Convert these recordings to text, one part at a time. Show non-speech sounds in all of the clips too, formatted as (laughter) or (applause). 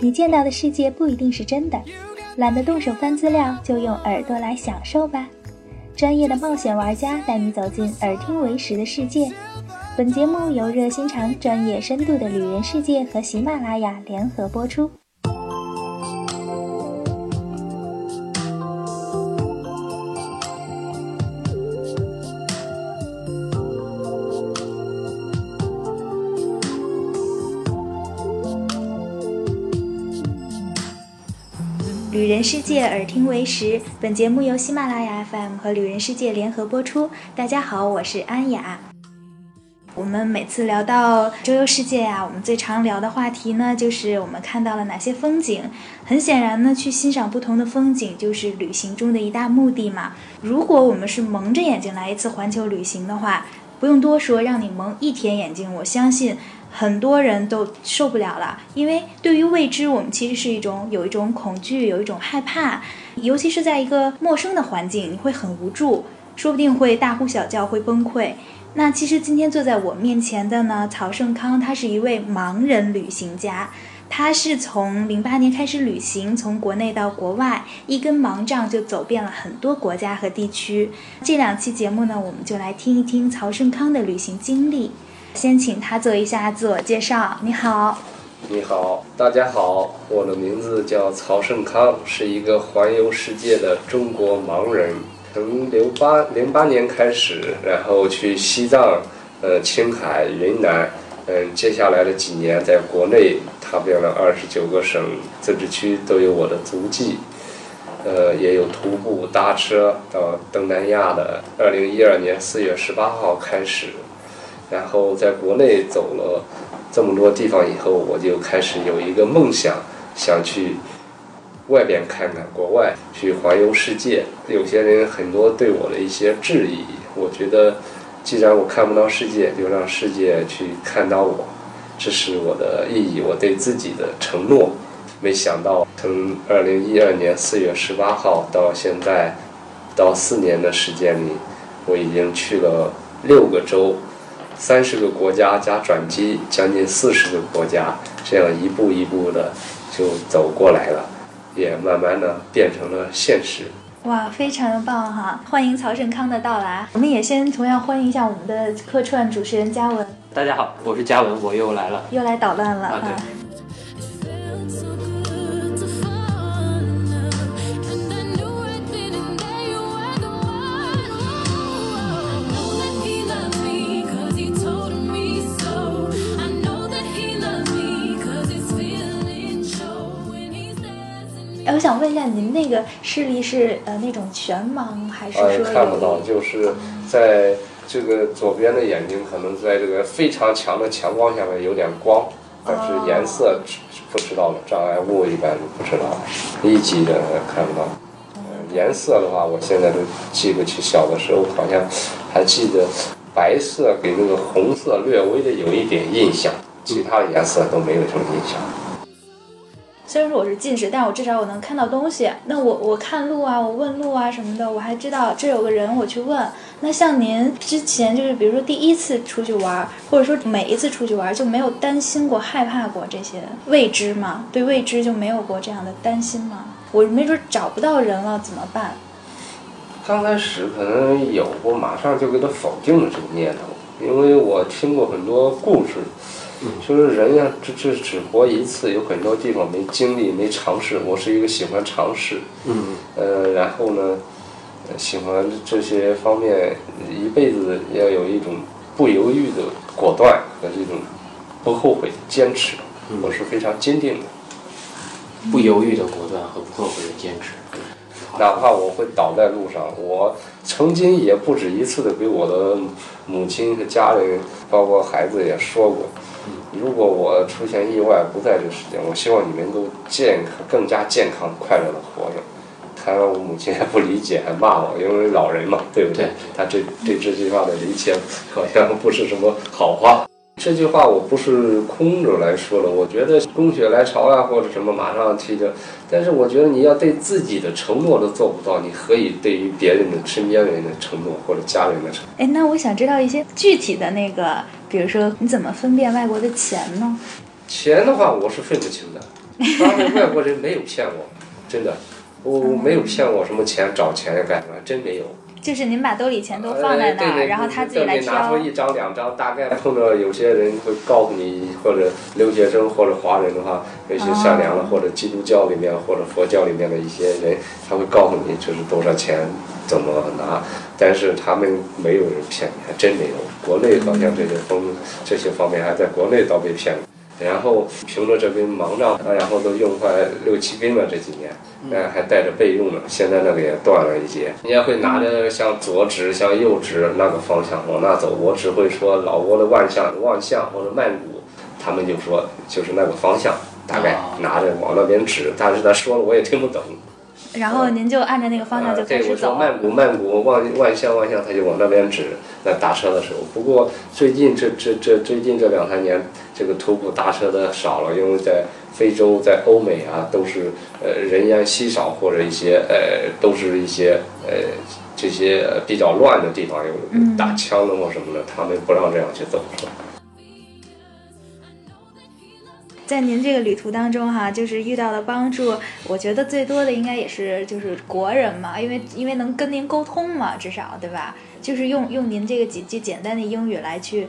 你见到的世界不一定是真的，懒得动手翻资料，就用耳朵来享受吧。专业的冒险玩家带你走进耳听为实的世界。本节目由热心肠、专业深度的旅人世界和喜马拉雅联合播出。人世界，耳听为实。本节目由喜马拉雅 FM 和旅人世界联合播出。大家好，我是安雅。我们每次聊到周游世界呀，我们最常聊的话题呢，就是我们看到了哪些风景。很显然呢，去欣赏不同的风景，就是旅行中的一大目的嘛。如果我们是蒙着眼睛来一次环球旅行的话，不用多说，让你蒙一天眼睛，我相信。很多人都受不了了，因为对于未知，我们其实是一种有一种恐惧，有一种害怕，尤其是在一个陌生的环境，你会很无助，说不定会大呼小叫，会崩溃。那其实今天坐在我面前的呢，曹盛康，他是一位盲人旅行家，他是从零八年开始旅行，从国内到国外，一根盲杖就走遍了很多国家和地区。这两期节目呢，我们就来听一听曹盛康的旅行经历。先请他做一下自我介绍。你好，你好，大家好，我的名字叫曹胜康，是一个环游世界的中国盲人。从零八零八年开始，然后去西藏、呃青海、云南，嗯，接下来的几年在国内踏遍了二十九个省、自治区，都有我的足迹。呃，也有徒步、搭车到东南亚的。二零一二年四月十八号开始。然后在国内走了这么多地方以后，我就开始有一个梦想，想去外边看看国外，去环游世界。有些人很多对我的一些质疑，我觉得既然我看不到世界，就让世界去看到我，这是我的意义，我对自己的承诺。没想到从二零一二年四月十八号到现在，到四年的时间里，我已经去了六个州。三十个国家加转机，将近四十个国家，这样一步一步的就走过来了，也慢慢的变成了现实。哇，非常的棒哈！欢迎曹振康的到来。我们也先同样欢迎一下我们的客串主持人嘉文。大家好，我是嘉文，我又来了，又来捣乱了啊！我想问一下，您那个视力是呃那种全盲还是说看不到？就是在这个左边的眼睛可能在这个非常强的强光下面有点光，但是颜色不知道了障碍物一般不知道，一级的看不到。颜色的话，我现在都记不起，小的时候好像还记得白色给那个红色略微的有一点印象，其他的颜色都没有什么印象。虽然说我是近视，但我至少我能看到东西。那我我看路啊，我问路啊什么的，我还知道这有个人，我去问。那像您之前就是比如说第一次出去玩，或者说每一次出去玩，就没有担心过、害怕过这些未知吗？对未知就没有过这样的担心吗？我没准找不到人了怎么办？刚开始可能有过，马上就给他否定了这个念头，因为我听过很多故事。就是人呀，这这只活一次，有很多地方没经历、没尝试。我是一个喜欢尝试，嗯，呃，然后呢，喜欢这些方面，一辈子要有一种不犹豫的果断和这种不后悔的坚持。我是非常坚定的，不犹豫的果断和不后悔的坚持。哪怕我会倒在路上，我曾经也不止一次的给我的母亲和家人，包括孩子也说过。如果我出现意外不在这世界，我希望你们都健康、更加健康、快乐的活着。看来我母亲还不理解，还骂我，因为老人嘛，对不对？他这对这句话的理解好像不是什么好话。这句话我不是空着来说的，我觉得心血来潮啊，或者什么马上提着。但是我觉得你要对自己的承诺都做不到，你何以对于别人的身边人的承诺或者家人的承诺？哎，那我想知道一些具体的那个。比如说，你怎么分辨外国的钱呢？钱的话，我是分不清的。(laughs) 他们外国人没有骗我，真的，我我没有骗我什么钱找钱呀干什么，真没有。就是您把兜里钱都放在那儿，然后他自己来对拿出。一张两张，大概碰到有些人会告诉你，或者留学生或者华人的话，有些善良的，或者基督教里面或者佛教里面的一些人，他会告诉你就是多少钱怎么拿，但是他们没有人骗你，还真没有。国内好像这些方这些方面还在国内倒被骗了。然后凭着这根盲杖，然后都用快六七根了这几年，那，还带着备用呢。现在那个也断了一截。人家会拿着向左指、向右指那个方向往那走，我只会说老挝的万象、万象或者曼谷，他们就说就是那个方向，大概哦拿着往那边指，但是他说了我也听不懂。然后您就按照那个方向就啊对，我说开始走。曼谷，曼谷，万万象，万象，他就往那边指。那打车的时候，不过最近这这这最近这两三年，这个徒步搭车的少了，因为在非洲、在欧美啊，都是呃人烟稀少，或者一些呃都是一些呃这些呃比较乱的地方，有嗯打枪的或什么的，他们不让这样去走，是吧？在您这个旅途当中哈，就是遇到的帮助，我觉得最多的应该也是就是国人嘛，因为因为能跟您沟通嘛，至少对吧？就是用用您这个几句简单的英语来去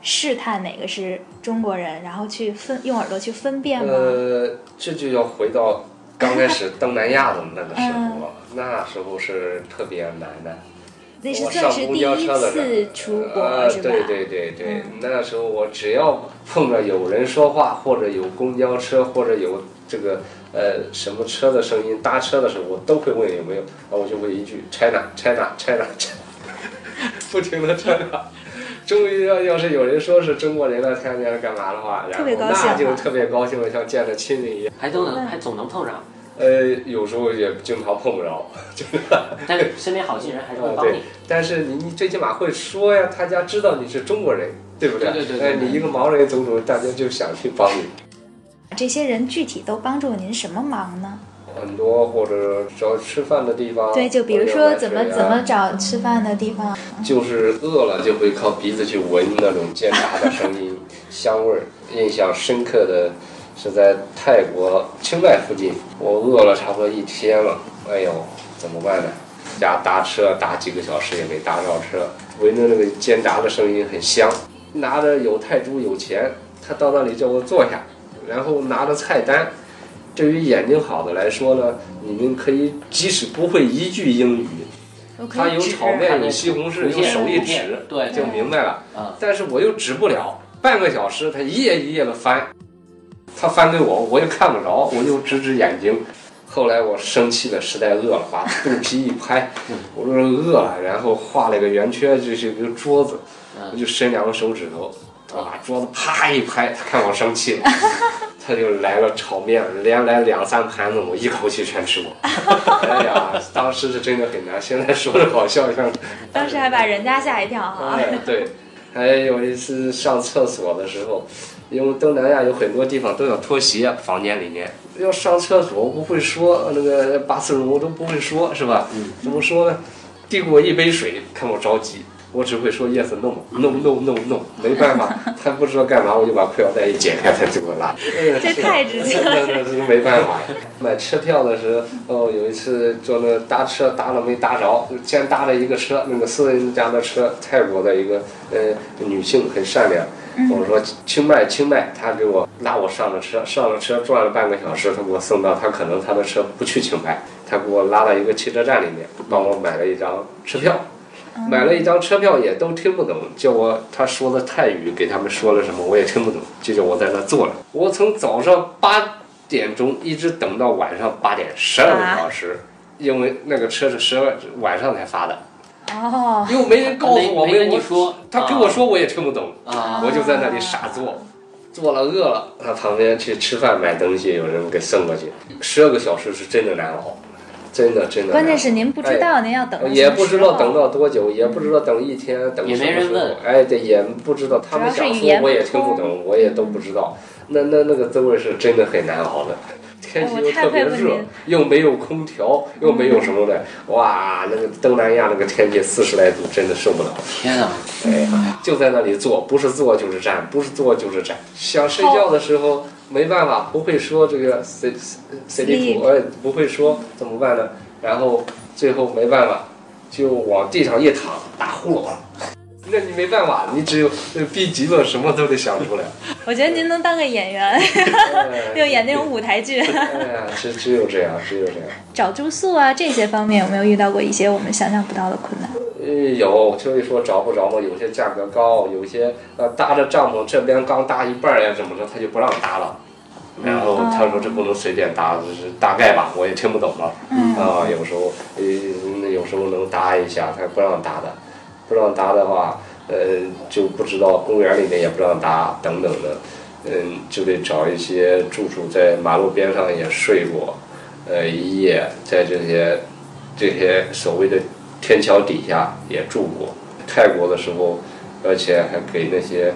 试探哪个是中国人，然后去分用耳朵去分辨吗？呃，这就要回到刚开始 (laughs) 东南亚的那个时嗯候了，那时候是特别难的。那是我上公算是第一交车的时候次出国、呃，是吧？对对对对，嗯那时候我只要碰着有人说话，或者有公交车，或者有这个呃什么车的声音，搭车的时候，我都会问有没有，然后我就会一句 China China China，China 不停的 China。终于要要是有人说是中国人了，看见了干嘛的话，然后特别高兴哈那就特别高兴了，像见了亲人一样。还都能还总能碰上，呃，有时候也经常碰不着，(laughs) 但是身边好心人还是会帮你。，但是你你最起码会说呀，大家知道你是中国人，对不对？对对对对哎，你一个盲人走走，大家就想去帮你。(laughs) 这些人具体都帮助您什么忙呢？很多或者找吃饭的地方，对，就比如说怎么啊怎么找吃饭的地方。就是饿了就会靠鼻子去闻那种煎炸的声音、(laughs) 香味儿。印象深刻的是在泰国清迈附近，我饿了差不多一天了，哎呦，怎么办呢？家搭车搭几个小时也没搭着车，闻着那个煎炸的声音很香，拿着有泰铢有钱，他到那里叫我坐下，然后拿着菜单。对于眼睛好的来说呢，你们可以即使不会一句英语，他有炒面，有西红柿，用手一指，对就明白了。嗯。但是我又指不了，半个小时他一页一页的翻，他翻给我，我又看不着，我就指指眼睛。后来我生气了，实在饿了，把肚皮一拍，我说饿了，然后画了一个圆圈，就是一个桌子，我就伸两个手指头，我把桌子啪一拍，他看我生气了，(laughs) 他就来了炒面，连来两三盘子，我一口气全吃光。哎呀，当时是真的很难，现在说着好笑，像 (laughs) 当时还把人家吓一跳哈。哎，对，还有一次上厕所的时候，因为东南亚有很多地方都要脱鞋，房间里面要上厕所，我不会说那个巴斯荣我都不会说，是吧？嗯怎么说呢？递给我一杯水，看我着急。我只会说 yes no no no no no，没办法，他不知道干嘛，我就把裤腰带一解开，他就给我拉。(laughs) 这太直接了那那是没办法。买车票的时候，哦，有一次坐那搭车搭了没搭着，先搭了一个车，那个私人家的车，泰国的一个呃女性很善良。我说清迈清迈，他给我拉我上了车，上了车转了半个小时，他给我送到他可能他的车不去清迈，他给我拉到一个汽车站里面，帮我买了一张车票。买了一张车票也都听不懂，叫我他说的泰语给他们说了什么我也听不懂，就叫我在那坐着。我从早上八点钟一直等到晚上八点，十二个小时，因为那个车是十二晚上才发的，哦，又没人告诉我，没人跟我你说他跟我说我也听不懂，啊，我就在那里傻坐。坐了饿了，他旁边去吃饭买东西，有人给送过去。十二个小时是真的难熬，真的真的。关键是您不知道您要等也不知道等到多久，也不知道等一天，等什么时候没人问。哎，对，也不知道。他们想说我也听不懂，我也都不知道。那那那个滋味是真的很难熬的。天气又特别热又没有空调，又没有什么的，哇，那个东南亚那个天气四十来度，真的受不了。天啊！哎呀，就在那里坐，不是坐就是站，不是坐就是站。想睡觉的时候没办法，不会说这个 C C D 图，哎，不会说怎么办呢？然后最后没办法，就往地上一躺，打呼噜。那你没办法，你只有呃逼急了，什么都得想出来。(laughs) 我觉得您能当个演员，(laughs) 哎就演那种舞台剧。哎呀，只只有这样，只有这样。找住宿啊这些方面有没有遇到过一些我们想象不到的困难？呃，有，所以说找不着嘛，有些价格高，有些呃搭着帐篷这边刚搭一半儿呀，怎么着他就不让搭了。然后他说这不能随便搭，就是大概吧，我也听不懂了。嗯啊，有时候呃，有时候能搭一下，他不让搭的，不让搭的话，呃，就不知道公园里面也不让搭，等等的，嗯，就得找一些住处在马路边上也睡过，呃，一夜在这些这些所谓的天桥底下也住过。泰国的时候，而且还给那些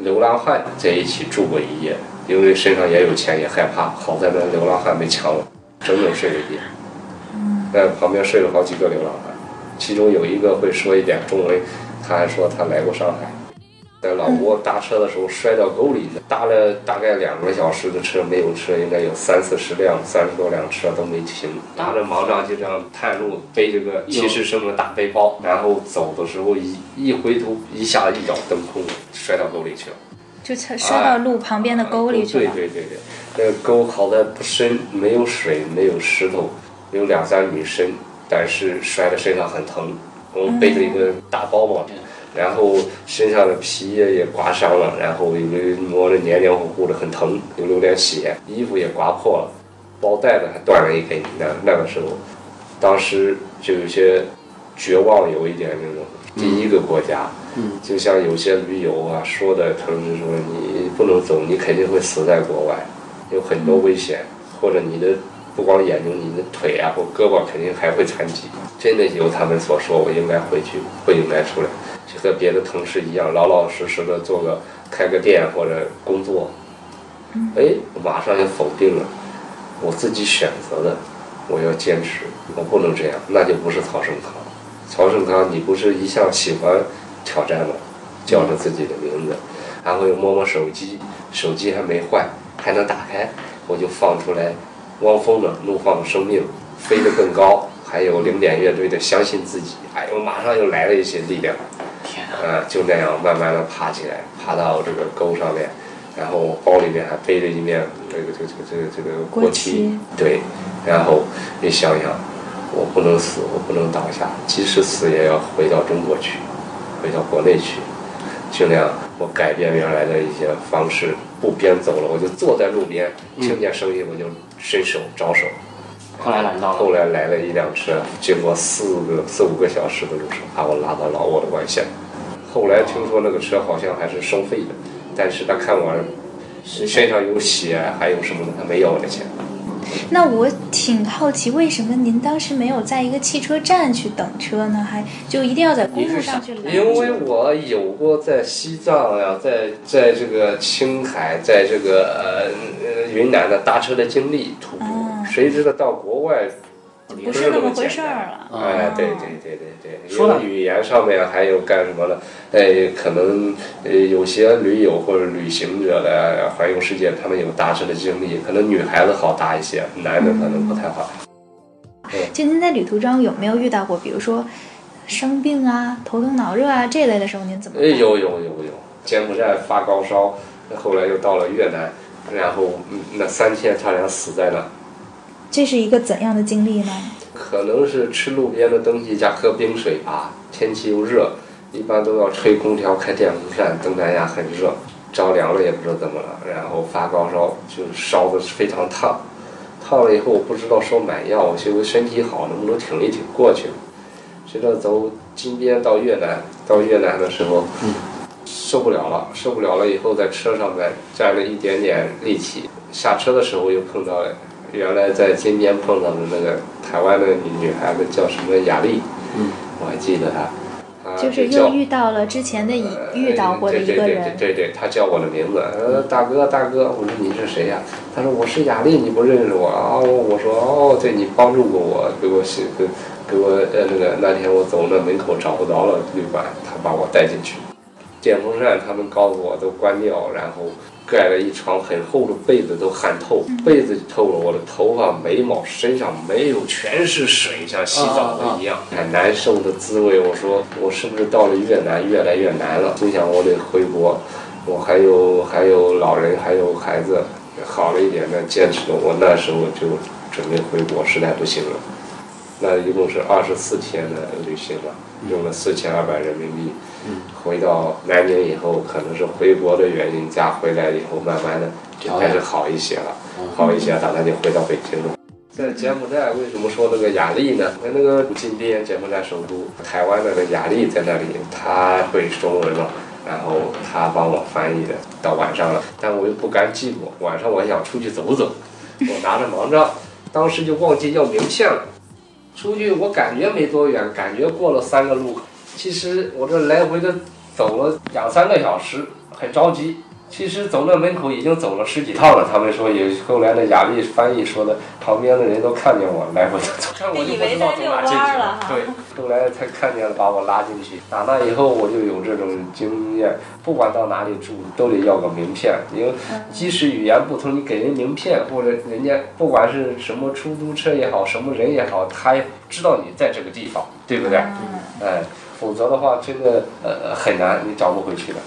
流浪汉在一起住过一夜，因为身上也有钱，也害怕，好在那流浪汉没抢我，整整睡了一夜。在旁边睡了好几个流浪汉，其中有一个会说一点中文，他还说他来过上海。在老挝搭车的时候摔到沟里去，搭了大概两个小时的车，没有车，应该有三四十辆、三十多辆车都没停。拿着毛杖就这样探路，背着个七十升的大背包，然后走的时候一一回头，一下子一脚蹬空，摔到沟里去了。就摔摔到路旁边的沟里去了。对对对对，那个沟好在不深，没有水，没有石头，有两三米深，但是摔的身上很疼。我们背着一个大包嘛，然后身上的皮也也刮伤了，然后因为磨得黏黏糊糊的，很疼，有流点血，衣服也刮破了，包带子还断了一根。那那个时候，当时就有些绝望，有一点那种。第一个国家，就像有些驴友啊说的，他们说你不能走，你肯定会死在国外，有很多危险，或者你的不光眼睛，你的腿啊或胳膊肯定还会残疾。真的由他们所说，我应该回去，不应该出来，就和别的同事一样，老老实实的做个开个店或者工作。哎，我马上就否定了，我自己选择的，我要坚持，我不能这样，那就不是曹胜康。曹胜康，你不是一向喜欢挑战吗？叫着自己的名字，然后又摸摸手机，手机还没坏，还能打开，我就放出来汪峰的《怒放的生命》，飞得更高，还有零点乐队的《相信自己》，哎呦，马上又来了一些力量，天啊！呃，就那样慢慢的爬起来，爬到这个沟上面，然后包里面还背着一面这个这个这个这个这个国旗，对，然后你想想，我不能死，我不能倒下，即使死也要回到中国去，回到国内去，尽量我改变原来的一些方式，不边走了，我就坐在路边，听见声音我就伸手招手。后来拦到了，后来来了一辆车，经过四个四五个小时的路程，把我拉到老挝的关县。后来听说那个车好像还是收费的，但是他看我身上有血，还有什么的，他没要我的钱。那我挺好奇，为什么您当时没有在一个汽车站去等车呢？还就一定要在公路上去拦？因为我有过在西藏呀、在在这个青海，在这个呃呃云南的搭车的经历，徒步，哦谁知道到国外不是那么回事儿了。哎，对哦对对对对，说了因为语言上面还有干什么呢？哎，可能呃有些驴友或者旅行者的环游世界，他们有搭车的经历，可能女孩子好搭一些，男的可能不太好。就您在旅途中有没有遇到过，比如说生病啊、头疼脑热啊这类的时候，您怎么哎，办？有有有有，柬埔寨发高烧，后来又到了越南，然后嗯那三天差点死在那。这是一个怎样的经历呢？可能是吃路边的东西加喝冰水吧，天气又热，一般都要吹空调、开电风扇。东南亚很热，着凉了也不知道怎么了，然后发高烧，就烧的非常烫，烫了以后我不知道说买药，我寻思身体好能不能挺一挺过去。谁知道走金边到越南，到越南的时候，受不了了，受不了了以后在车上面沾了一点点力气，下车的时候又碰到了。原来在今天碰到的那个台湾的女女孩子叫什么雅丽，嗯，我还记得她，就是又遇到了之前的遇到过的一个人。对对对，他叫我的名字，呃，大哥大哥，我说你是谁呀？他说我是雅丽，你不认识我啊？我说哦，对你帮助过我，给我写给给我呃那个那天我走那门口找不着了旅馆，他把我带进去，电风扇他们告诉我都关掉，然后。盖了一床很厚的被子，都汗透，被子透了，我的头发、眉毛、身上没有，全是水，像洗澡的一样，很难受的滋味。我说，我是不是到了越南越来越难了？心想我得回国，我还有还有老人，还有孩子，好了一点呢，坚持了。我那时候就准备回国，实在不行了。那一共是二十四天的旅行了，用了四千二百人民币。回到南宁以后，可能是回国的原因，加回来以后，慢慢的就开始好一些了，好一些，打算就回到北京了。在柬埔寨，为什么说那个雅丽呢？那个金边，柬埔寨首都，台湾那个雅丽在那里，他会中文嘛，然后他帮我翻译的。到晚上了，但我又不甘寂寞，晚上我想出去走走，我拿着盲杖，当时就忘记要名片了。出去我感觉没多远，感觉过了三个路口。其实我这来回的走了两三个小时，很着急。其实走到门口已经走了十几趟了。他们说也后来那雅丽翻译说的，旁边的人都看见我来回的走，看我就不知道走哪进去了。(laughs) 对，后来才看见了，把我拉进去。打那以后我就有这种经验，不管到哪里住都得要个名片，因为即使语言不通，你给人名片或者人家不管是什么出租车也好，什么人也好，他也知道你在这个地方，对不对？哎。否则的话，真的呃很难，你找不回去的。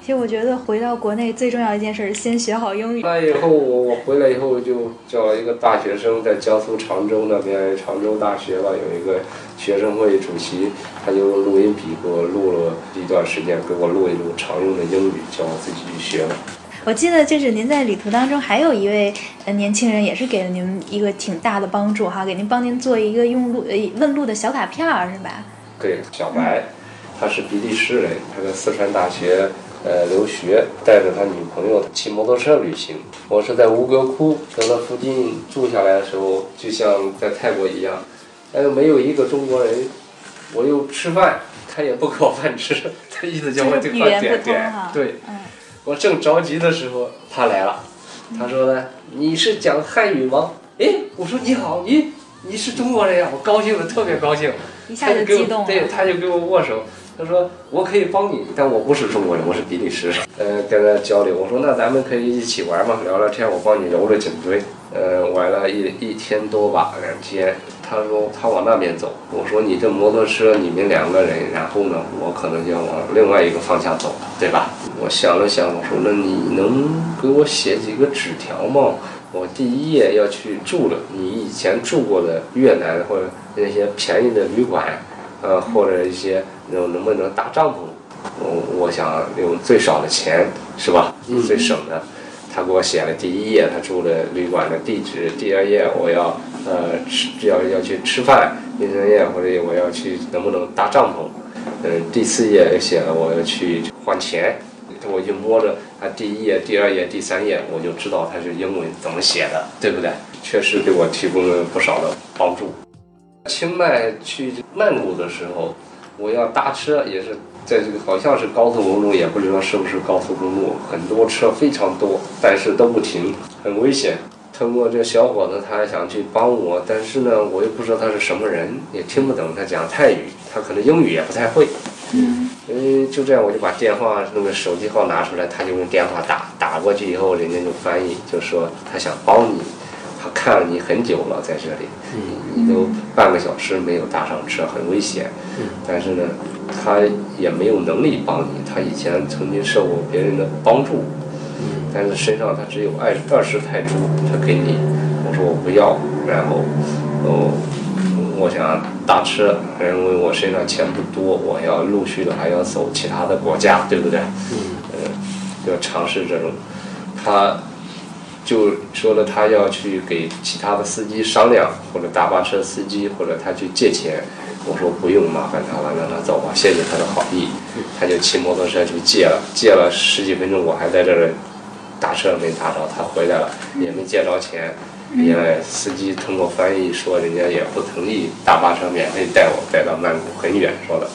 其实我觉得回到国内最重要一件事是先学好英语。那以后我我回来以后就叫了一个大学生，在江苏常州那边常州大学吧，有一个学生会主席，他就用录音笔给我录了一段时间，给我录一录常用的英语，叫我自己去学了。我记得就是您在旅途当中还有一位呃年轻人，也是给了您一个挺大的帮助哈，给您帮您做一个用路呃问路的小卡片儿是吧？对，小白，他是比利时人，他在四川大学呃留学，带着他女朋友骑摩托车旅行。我是在吴哥窟在那附近住下来的时候，就像在泰国一样，但是，没有一个中国人。我又吃饭，他也不给我饭吃，(laughs) 他意思叫我这块点点。对，我正着急的时候，他来了，他说呢，你是讲汉语吗？哎，我说你好，你你是中国人呀，我高兴的特别高兴。一下就激动了。对，他就给我握手，他说我可以帮你，但我不是中国人，我是比利时人。呃，跟他交流，我说那咱们可以一起玩嘛，聊聊天，我帮你揉着颈椎。呃，玩了一一天多吧，两天。他说他往那边走，我说你这摩托车你们两个人，然后呢，我可能就要往另外一个方向走，对吧？我想了想，我说那你能给我写几个纸条吗？我第一页要去住了，你以前住过的越南或者那些便宜的旅馆，呃，或者一些能能不能搭帐篷？我我想用最少的钱，是吧？最省的。他给我写了第一页他住的旅馆的地址，第二页我要呃吃要要去吃饭，第三页或者我要去能不能搭帐篷？嗯，第四页写了我要去换钱。我就摸着他第一页、第二页、第三页，我就知道他是英文怎么写的，对不对？确实给我提供了不少的帮助。清迈去曼谷的时候，我要搭车，也是在这个好像是高速公路，也不知道是不是高速公路，很多车非常多，但是都不停，很危险。通过这小伙子，他还想去帮我，但是呢，我又不知道他是什么人，也听不懂他讲泰语，他可能英语也不太会。嗯，嗯，就这样，我就把电话那个手机号拿出来，他就用电话打，打过去以后，人家就翻译，就说他想帮你，他看了你很久了，在这里，你你都半个小时没有搭上车，很危险，但是呢，他也没有能力帮你，他以前曾经受过别人的帮助，但是身上他只有二二十泰铢，他给你，我说我不要，然后，哦。我想打车，因为我身上钱不多，我要陆续的还要走其他的国家，对不对？嗯，要尝试这种。他就说了，他要去给其他的司机商量，或者大巴车司机，或者他去借钱。我说不用麻烦他了，让他走吧，谢谢他的好意。他就骑摩托车去借了，借了十几分钟，我还在这儿打车没打着，他回来了也没借着钱。因为司机通过翻译说，人家也不同意大巴车免费带我带到曼谷很远，说的。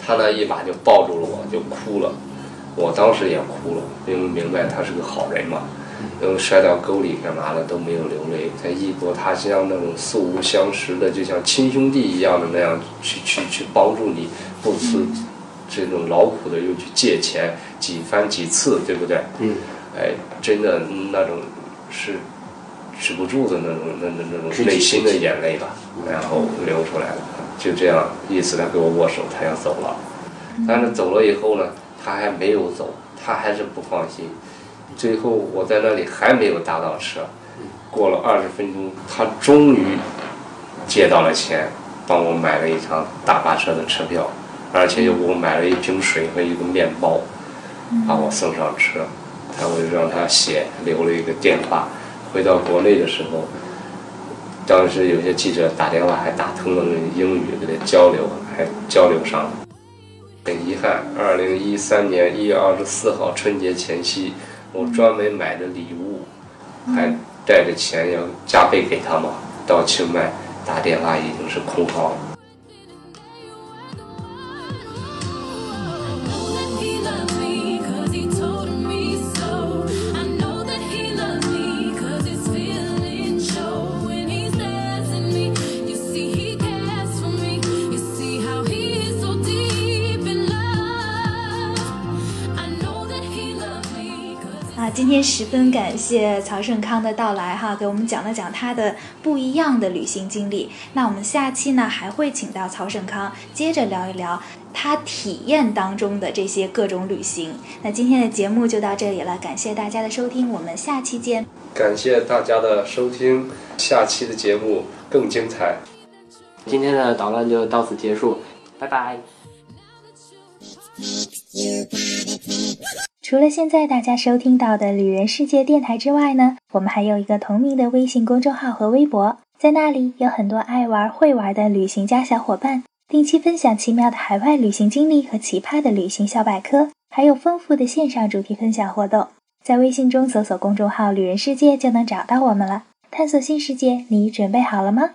他那一把就抱住了我，就哭了。我当时也哭了，因为明白他是个好人嘛。因为摔到沟里干嘛的都没有流泪，在异国他乡那种素无相识的，就像亲兄弟一样的那样去去去帮助你，不辞这种劳苦的又去借钱几番几次，对不对？嗯。哎，真的那种是止不住的那种那那那种内心的眼泪吧，然后流出来了。就这样，意思他跟我握手，他要走了。但是走了以后呢，他还没有走，他还是不放心。最后我在那里还没有搭到车，过了二十分钟，他终于借到了钱，帮我买了一张大巴车的车票，而且又给我买了一瓶水和一个面包，把我送上车。他会让他写，留了一个电话。回到国内的时候，当时有些记者打电话还打通了英语，跟他交流，还交流上了。很遗憾，二零一三年一月二十四号春节前夕。我专门买的礼物，还带着钱要加倍给他嘛。到清迈打电话已经是空号了。今天十分感谢曹胜康的到来哈，给我们讲了讲他的不一样的旅行经历。那我们下期呢还会请到曹胜康，接着聊一聊他体验当中的这些各种旅行。那今天的节目就到这里了，感谢大家的收听，我们下期见。感谢大家的收听，下期的节目更精彩。今天的捣乱就到此结束，拜拜。除了现在大家收听到的旅人世界电台之外呢，我们还有一个同名的微信公众号和微博，在那里有很多爱玩会玩的旅行家小伙伴，定期分享奇妙的海外旅行经历和奇葩的旅行小百科，还有丰富的线上主题分享活动。在微信中搜索公众号“旅人世界”就能找到我们了。探索新世界，你准备好了吗？